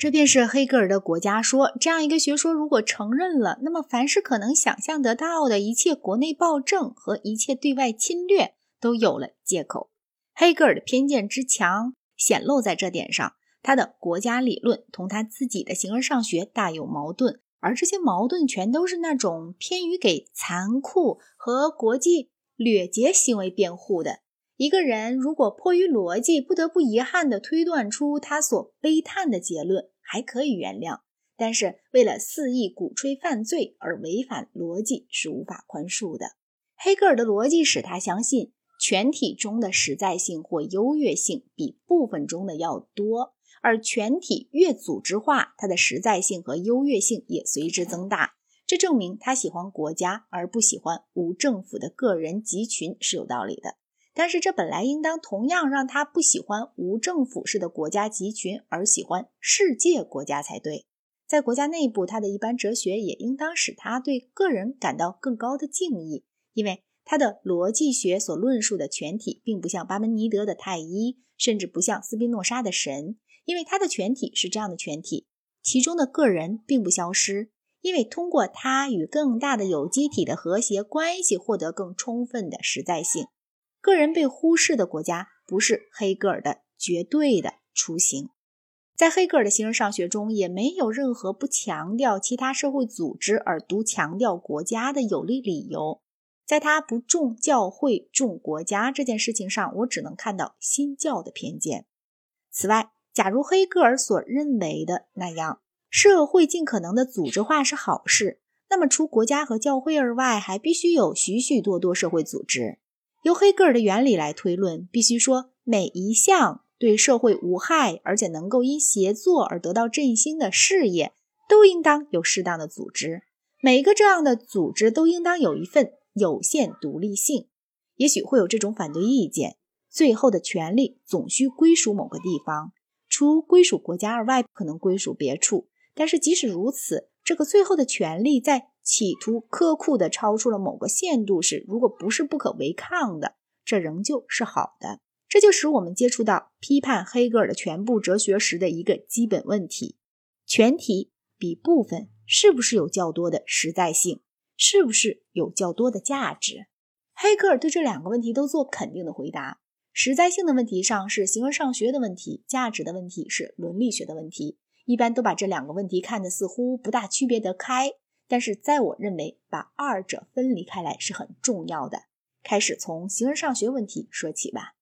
这便是黑格尔的国家说。这样一个学说，如果承认了，那么凡是可能想象得到的一切国内暴政和一切对外侵略都有了借口。黑格尔的偏见之强显露在这点上，他的国家理论同他自己的形而上学大有矛盾，而这些矛盾全都是那种偏于给残酷和国际掠劫行为辩护的。一个人如果迫于逻辑，不得不遗憾地推断出他所悲叹的结论，还可以原谅；但是为了肆意鼓吹犯罪而违反逻辑，是无法宽恕的。黑格尔的逻辑使他相信，全体中的实在性或优越性比部分中的要多，而全体越组织化，它的实在性和优越性也随之增大。这证明他喜欢国家而不喜欢无政府的个人集群是有道理的。但是这本来应当同样让他不喜欢无政府式的国家集群，而喜欢世界国家才对。在国家内部，他的一般哲学也应当使他对个人感到更高的敬意，因为他的逻辑学所论述的全体，并不像巴门尼德的太一，甚至不像斯宾诺莎的神，因为他的全体是这样的全体，其中的个人并不消失，因为通过他与更大的有机体的和谐关系，获得更充分的实在性。个人被忽视的国家不是黑格尔的绝对的雏形，在黑格尔的形而上学中，也没有任何不强调其他社会组织而独强调国家的有力理由。在他不重教会重国家这件事情上，我只能看到新教的偏见。此外，假如黑格尔所认为的那样，社会尽可能的组织化是好事，那么除国家和教会而外，还必须有许许多多社会组织。由黑格尔的原理来推论，必须说每一项对社会无害，而且能够因协作而得到振兴的事业，都应当有适当的组织。每一个这样的组织都应当有一份有限独立性。也许会有这种反对意见：最后的权利总需归属某个地方，除归属国家而外，不可能归属别处。但是即使如此，这个最后的权利在。企图苛酷地超出了某个限度时，如果不是不可违抗的，这仍旧是好的。这就使我们接触到批判黑格尔的全部哲学时的一个基本问题：全体比部分是不是有较多的实在性，是不是有较多的价值？黑格尔对这两个问题都做肯定的回答。实在性的问题上是形而上学的问题，价值的问题是伦理学的问题。一般都把这两个问题看得似乎不大区别得开。但是，在我认为，把二者分离开来是很重要的。开始从形而上学问题说起吧。